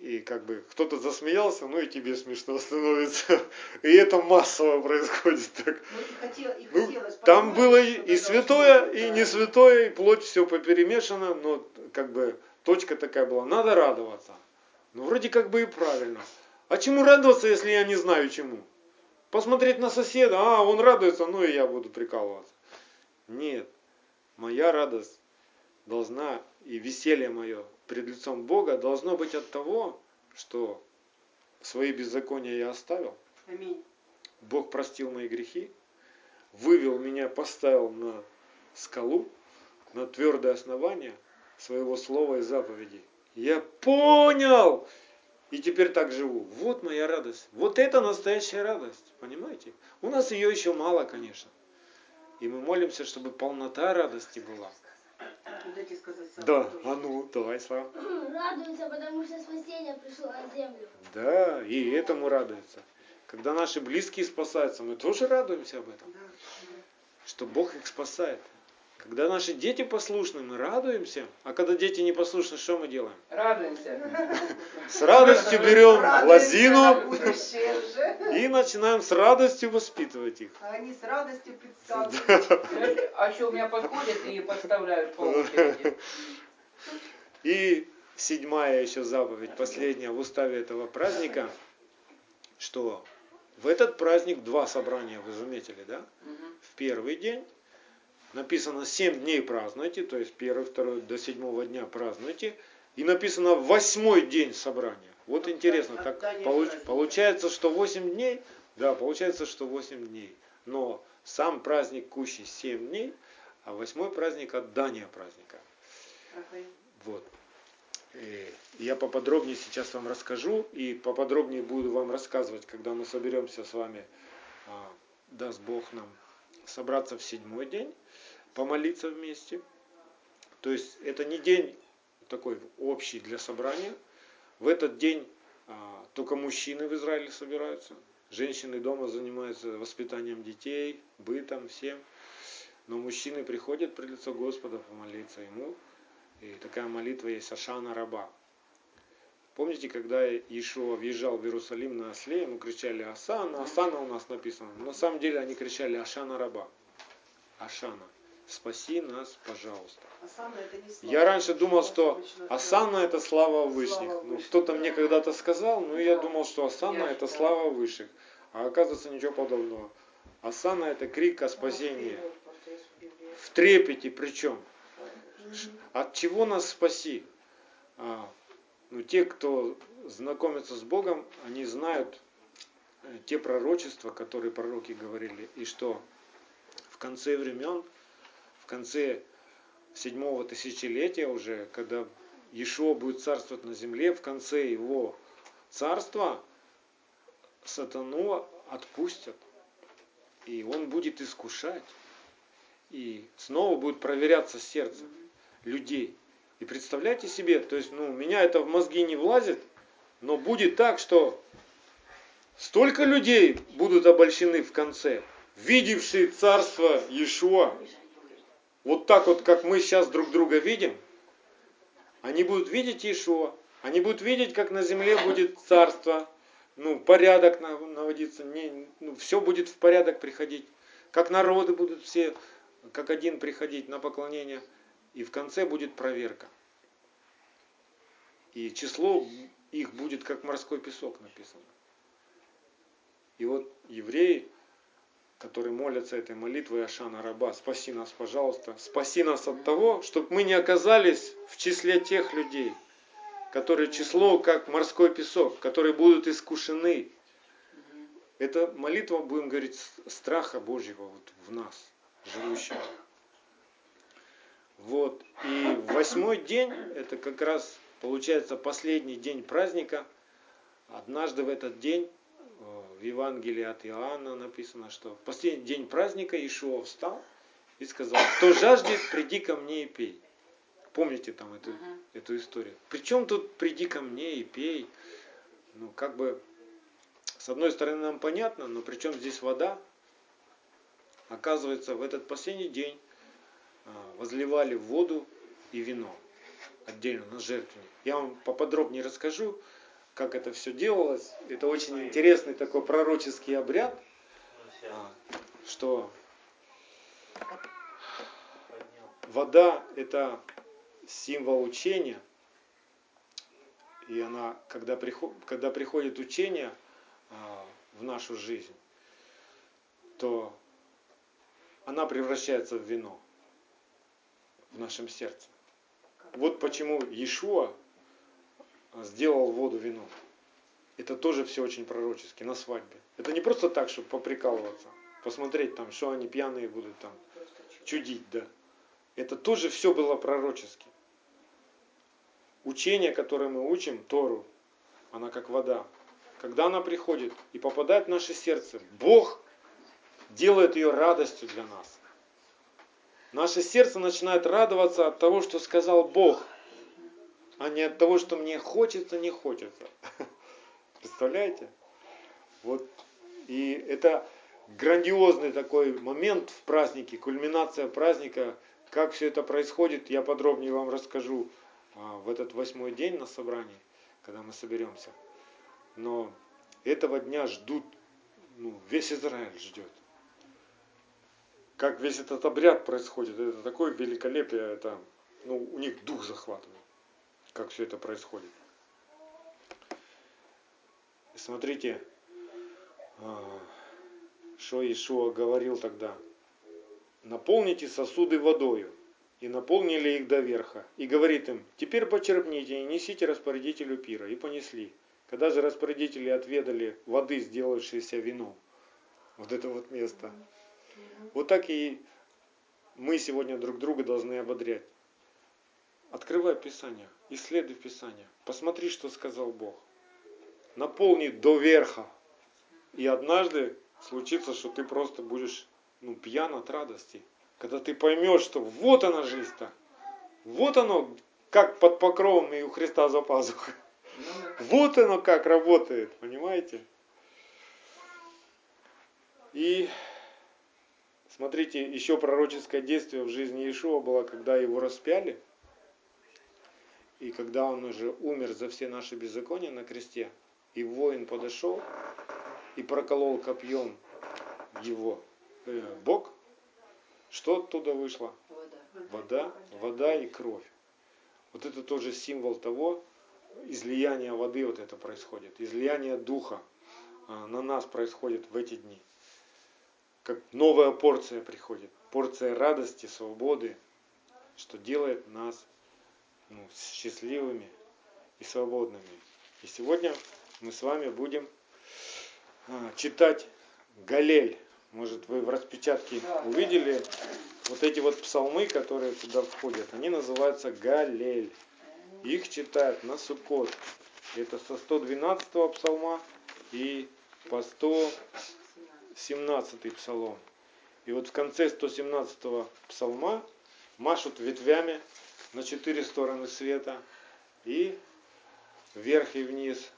И как бы кто-то засмеялся, ну и тебе смешно (laughs) становится. И это массово происходит так. Ну, и хотел- и Ну, там было и, и святое, и не святое, и плоть все поперемешано, но как бы точка такая была. Надо радоваться. Ну, вроде как бы и правильно. А чему радоваться, если я не знаю чему? Посмотреть на соседа, а, он радуется, ну и я буду прикалываться. Нет, моя радость должна, и веселье мое пред лицом Бога должно быть от того, что свои беззакония я оставил, Аминь. Бог простил мои грехи, вывел меня, поставил на скалу, на твердое основание своего слова и заповедей. Я понял! И теперь так живу. Вот моя радость. Вот это настоящая радость. Понимаете? У нас ее еще мало, конечно. И мы молимся, чтобы полнота радости была. Да, а ну, давай, Слава. (clears throat) Радуется, потому что спасение пришло на землю. Да, и этому радуется. Когда наши близкие спасаются, мы тоже радуемся об этом. Что Бог их спасает. Когда наши дети послушны, мы радуемся. А когда дети непослушны, что мы делаем? Радуемся. С радостью берем Радуемся лозину и начинаем с радостью воспитывать их. А они с радостью представляют. А что у меня подходят и подставляют по (laughs) очереди. И седьмая еще заповедь, последняя в уставе этого праздника, что в этот праздник два собрания, вы заметили, да? В первый день написано 7 дней празднуйте, то есть первый, второй до седьмого дня празднуйте. И написано восьмой день собрания. Вот интересно, так получ- получается, что 8 дней? Да, получается, что 8 дней. Но сам праздник кущий 7 дней, а восьмой праздник отдание праздника. Вот. И я поподробнее сейчас вам расскажу и поподробнее буду вам рассказывать, когда мы соберемся с вами, а, даст Бог нам собраться в седьмой день, помолиться вместе. То есть это не день такой общий для собрания. В этот день а, только мужчины в Израиле собираются. Женщины дома занимаются воспитанием детей, бытом, всем. Но мужчины приходят при лицо Господа помолиться Ему. И такая молитва есть Ашана Раба. Помните, когда Иешуа въезжал в Иерусалим на осле, ему кричали Асана, Асана у нас написано. Но на самом деле они кричали Ашана Раба. Ашана, спаси нас, пожалуйста. Я раньше думал, что Асана это слава высших. Ну, кто-то мне когда-то сказал, но я думал, что Асана это слава высших. А оказывается ничего подобного. Асана это крик о спасении. в трепете причем. От чего нас спаси? А, ну, те, кто знакомится с Богом, они знают э, те пророчества, которые пророки говорили, и что в конце времен, в конце седьмого тысячелетия уже, когда Иешуа будет царствовать на земле, в конце его царства сатану отпустят, и он будет искушать, и снова будет проверяться сердце людей. И представляете себе, то есть, ну, у меня это в мозги не влазит, но будет так, что столько людей будут обольщены в конце, видевшие царство Иешуа, вот так вот, как мы сейчас друг друга видим, они будут видеть Иешуа, они будут видеть, как на земле будет царство, ну, порядок на- наводиться, не, ну, все будет в порядок приходить, как народы будут все, как один приходить на поклонение, и в конце будет проверка. И число их будет как морской песок написано. И вот евреи, которые молятся этой молитвой Ашана Раба, спаси нас, пожалуйста, спаси нас от того, чтобы мы не оказались в числе тех людей, которые число как морской песок, которые будут искушены. Это молитва, будем говорить, страха Божьего вот в нас, живущего. Вот. И восьмой день, это как раз получается последний день праздника. Однажды в этот день в Евангелии от Иоанна написано, что в последний день праздника Ишуа встал и сказал, кто жаждет, приди ко мне и пей. Помните там эту, Мгм. эту историю? Причем тут приди ко мне и пей? Ну, как бы, с одной стороны нам понятно, но причем здесь вода? Оказывается, в этот последний день а, возливали воду и вино отдельно на жертвенник. Я вам поподробнее расскажу. Как это все делалось. Это очень интересный такой пророческий обряд, что вода это символ учения, и она, когда, приход, когда приходит учение а, в нашу жизнь, то она превращается в вино в нашем сердце. Вот почему Иешуа сделал воду вином. Это тоже все очень пророчески, на свадьбе. Это не просто так, чтобы поприкалываться, посмотреть там, что они пьяные будут там чудить, да. Это тоже все было пророчески. Учение, которое мы учим, Тору, она как вода. Когда она приходит и попадает в наше сердце, Бог делает ее радостью для нас. Наше сердце начинает радоваться от того, что сказал Бог, а не от того, что мне хочется, не хочется. (laughs) Представляете? Вот. И это грандиозный такой момент в празднике, кульминация праздника. Как все это происходит, я подробнее вам расскажу а, в этот восьмой день на собрании, когда мы соберемся. Но этого дня ждут, ну, весь Израиль ждет как весь этот обряд происходит, это такое великолепие, это, ну, у них дух захватывает, как все это происходит. смотрите, а, что Ишуа говорил тогда. Наполните сосуды водою. И наполнили их до верха. И говорит им, теперь почерпните и несите распорядителю пира. И понесли. Когда же распорядители отведали воды, сделавшейся вином, вот это вот место, вот так и мы сегодня друг друга должны ободрять. Открывай Писание, исследуй Писание, посмотри, что сказал Бог. Наполни до верха. И однажды случится, что ты просто будешь ну, пьян от радости. Когда ты поймешь, что вот она жизнь-то. Вот оно, как под покровом и у Христа за пазухой. Вот оно как работает, понимаете? И Смотрите, еще пророческое действие в жизни Иешуа было, когда его распяли, и когда он уже умер за все наши беззакония на кресте, и воин подошел и проколол копьем его э, бок, что оттуда вышло? Вода. Вода, вода и кровь. Вот это тоже символ того, излияния воды вот это происходит, излияние духа а, на нас происходит в эти дни как новая порция приходит, порция радости, свободы, что делает нас ну, счастливыми и свободными. И сегодня мы с вами будем а, читать Галель. Может, вы в распечатке увидели вот эти вот псалмы, которые туда входят. Они называются Галель. Их читают на Суккот. Это со 112 псалма и по 100 17 псалом. И вот в конце 117 псалма машут ветвями на четыре стороны света и вверх и вниз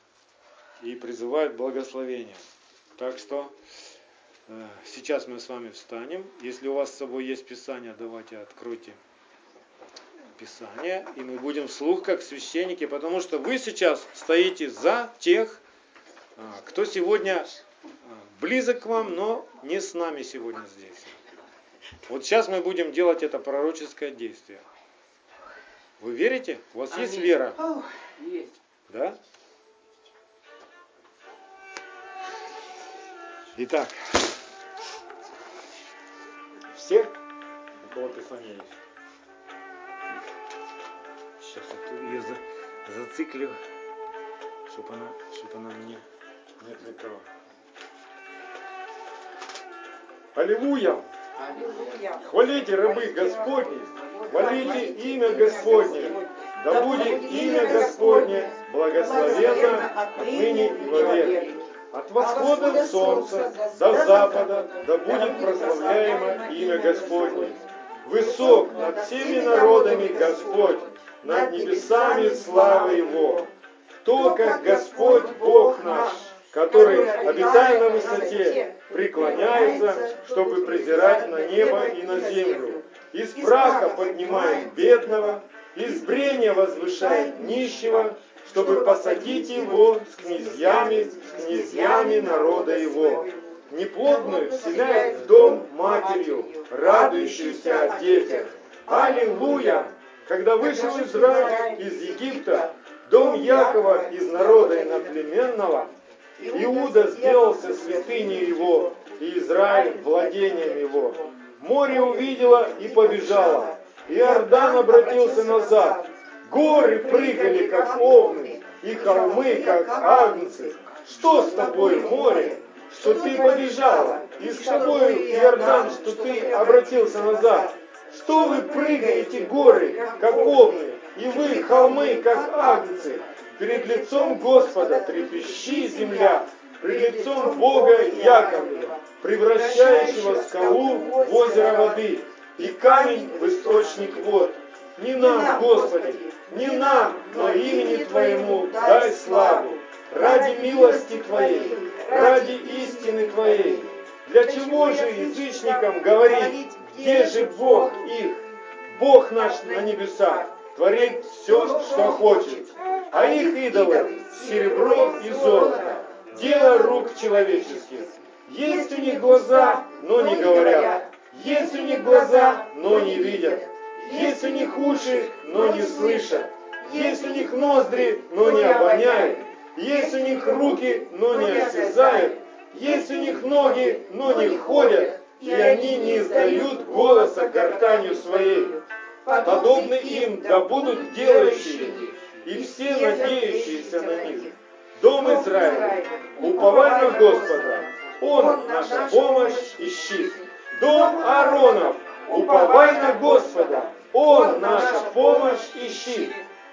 и призывают благословение. Так что э, сейчас мы с вами встанем. Если у вас с собой есть Писание, давайте откройте Писание, и мы будем вслух как священники, потому что вы сейчас стоите за тех, э, кто сегодня близок к вам, но не с нами сегодня здесь. Вот сейчас мы будем делать это пророческое действие. Вы верите? У вас Аминь. есть вера? Есть. Да? Итак, все, у кого Писание есть. Сейчас я ее за, зациклю, чтобы она, чтобы она мне не отвлекала. Аллилуйя! Хвалите рабы Господни, хвалите имя Господне, да будет имя Господне благословенно отныне и вовек. От восхода солнца до запада да будет прославляемо имя Господне. Высок над всеми народами Господь, над небесами слава Его. Кто, как Господь Бог наш, который, обитая на высоте, преклоняется, чтобы презирать на небо и на землю. Из праха поднимает бедного, из брения возвышает нищего, чтобы посадить его с князьями, с князьями народа его. Неплодную вселяет в дом матерью, радующуюся о детях. Аллилуйя! Когда вышел Израиль из Египта, дом Якова из народа иноплеменного, Иуда сделался святыней его, и Израиль владением его. Море увидело и побежало, Иордан обратился назад. Горы прыгали, как овны, и холмы, как агнцы. Что с тобой, море, что ты побежала? И с тобой, Иордан, что ты обратился назад? Что вы прыгаете, горы, как овны, и вы, холмы, как агнцы? Перед лицом Господа трепещи земля, пред лицом Бога Яковлева, превращающего скалу в озеро воды. и камень в источник вод. Не нам, Господи, не нам, но имени Твоему дай славу, ради милости Твоей, ради истины Твоей. Для чего же язычникам говорить, где же Бог их? Бог наш на небесах творит все, что хочет, а их идолы – серебро и золото, дело рук человеческих. Есть у них глаза, но не говорят. Есть у них глаза, но не видят. Есть у них уши, но не слышат. Есть у них ноздри, но не обоняют. Есть у них руки, но не осязают. Есть у них ноги, но не ходят. И они не издают голоса гортанью своей. Подобны им да будут делающие и все надеющиеся на них. Дом Израиля, уповай на Господа, Он наша помощь и щит. Дом Ааронов, уповай на Господа, Он наша помощь и щит.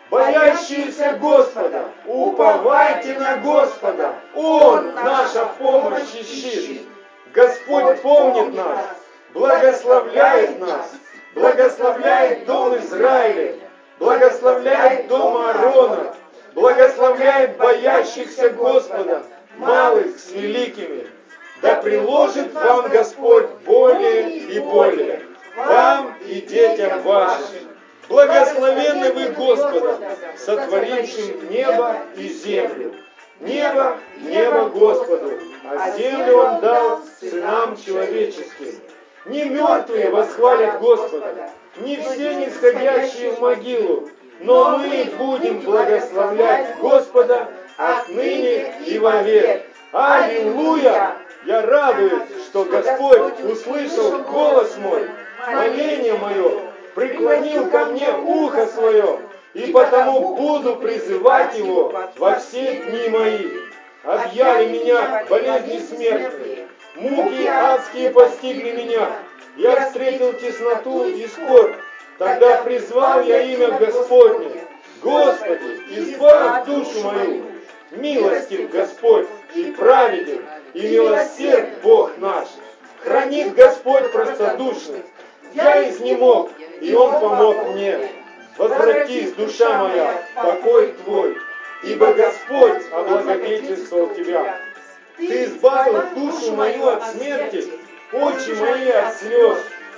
Боящиеся Господа, уповайте на Господа, Он наша помощь и щит. Господь помнит нас, благословляет нас, благословляет дом Израиля, благословляет дом Аарона, благословляет боящихся Господа, малых с великими. Да приложит вам Господь более и более, вам и детям вашим. Благословенны вы Господом, сотворившим небо и землю. Небо, небо Господу, а землю Он дал сынам человеческим. Не мертвые восхвалят Господа, не все нисходящие в могилу, но мы будем благословлять Господа отныне и вовек. Аллилуйя! Я радуюсь, что Господь услышал голос мой, моление мое, преклонил ко мне ухо свое, и потому буду призывать Его во все дни мои. Объяли меня болезни смертные, муки адские постигли меня. Я встретил тесноту и скорбь, тогда призвал я имя Господне. Господи, избавь душу мою. Милостив Господь и праведен, и милосерд Бог наш. Хранит Господь простодушных. Я изнемог, и Он помог мне. Возвратись, душа моя, покой твой, ибо Господь облагодетельствовал тебя. Ты избавил душу мою от смерти, очи мои от слез,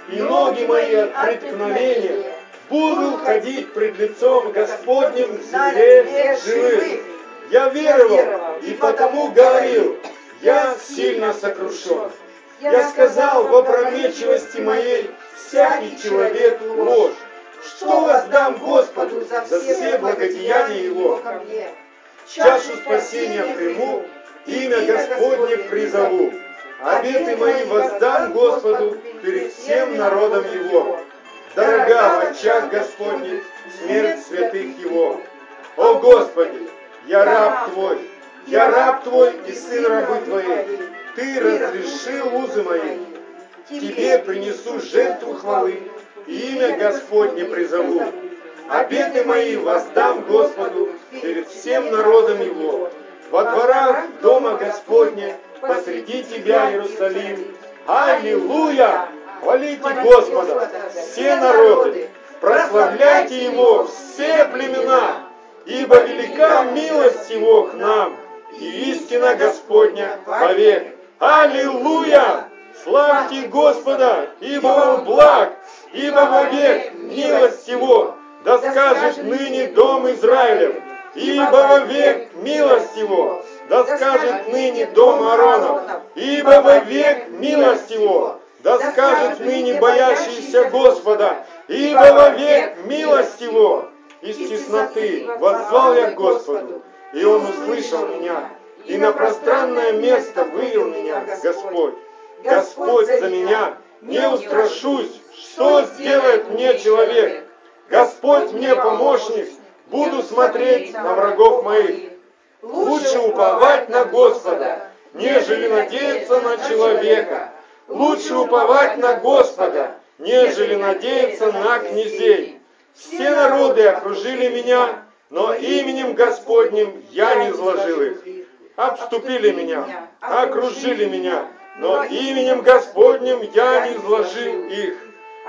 и ноги мои от преткновения. Буду ходить пред лицом Господним в земле живых. Я веровал и потому говорил, я сильно сокрушен. Я сказал в опрометчивости моей, всякий человек ложь. Что воздам Господу за все благодеяния Его? Чашу спасения приму, имя Господне призову. Обеты мои воздам Господу перед всем народом Его. Дорога в очах Господних смерть святых Его. О Господи, я раб Твой, я раб Твой и сын рабы Твоей. Ты разрешил узы мои. Тебе принесу жертву хвалы, и имя Господне призову. Обеты мои воздам Господу перед всем народом Его. Во дворах дома Господня, посреди Тебя, Иерусалим. Аллилуйя! Хвалите Господа, все народы, прославляйте Его, все племена, ибо велика милость Его к нам, и истина Господня вовек. Аллилуйя! Славьте Господа, ибо Он благ, ибо вовек милость Его, да скажет ныне дом Израилев, ибо вовек милость его, да скажет ныне дом Ааронов, ибо вовек милость его, да скажет ныне боящийся Господа, ибо вовек милость его. Из тесноты воззвал я Господу, и Он услышал меня, и на пространное место вывел меня Господь. Господь за меня, не устрашусь, что сделает мне человек. Господь мне помощник, буду смотреть на врагов моих. Лучше уповать на Господа, нежели надеяться на человека. Лучше уповать на Господа, нежели надеяться на князей. Все народы окружили меня, но именем Господним я не изложил их. Обступили меня, окружили меня, но именем Господним я не изложил их.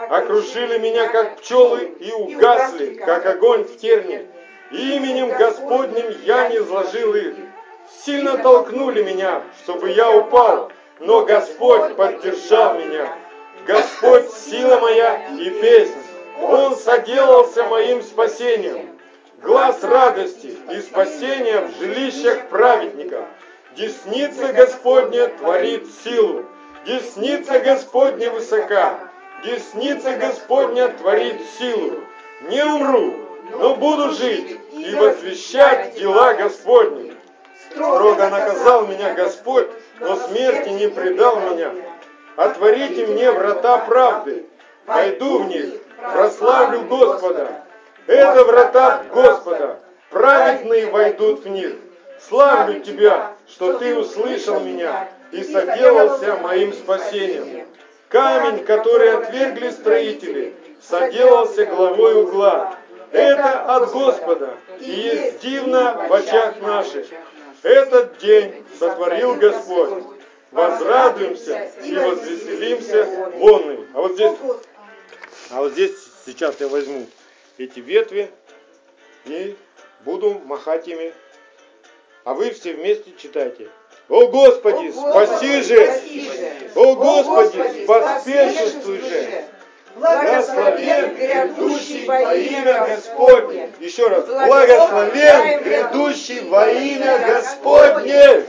Окружили меня, как пчелы, и угасли, как огонь в терне. Именем Господним я не изложил их. Сильно толкнули меня, чтобы я упал, но Господь поддержал меня. Господь сила моя и песнь. Он соделался моим спасением. Глаз радости и спасения в жилищах праведников. Десница Господня творит силу. Десница Господня высока. Десница Господня творит силу. Не умру, но буду жить и возвещать дела Господни. Строго наказал меня Господь, но смерти не предал меня. Отворите мне врата правды, войду в них, прославлю Господа. Это врата Господа, праведные войдут в них. Славлю Тебя, что Ты услышал меня и соделался моим спасением. Камень, который отвергли строители, соделался главой угла. Это от Господа и есть дивно в очах наших. Этот день сотворил Господь. Возрадуемся и возвеселимся вонным. А вот здесь, а вот здесь сейчас я возьму эти ветви и буду махать ими. А вы все вместе читайте. О Господи, спаси же! О Господи, поспешествуй же! Благословен грядущий во имя Господне. Еще раз. Благословен грядущий во имя Господне.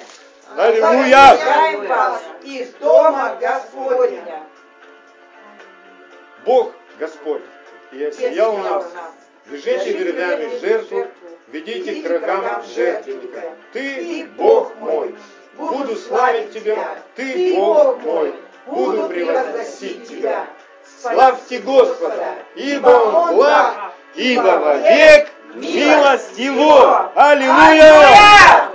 Аллилуйя. Из дома Господня. Бог Господь. И осиял нас. Движите передами жертву, ведите к рогам жертвенника. Ты Бог мой. Буду славить Тебя. Ты Бог мой. Буду превозносить Тебя. Славьте Господа, ибо Он благ, ибо вовек милость Его. Аллилуйя!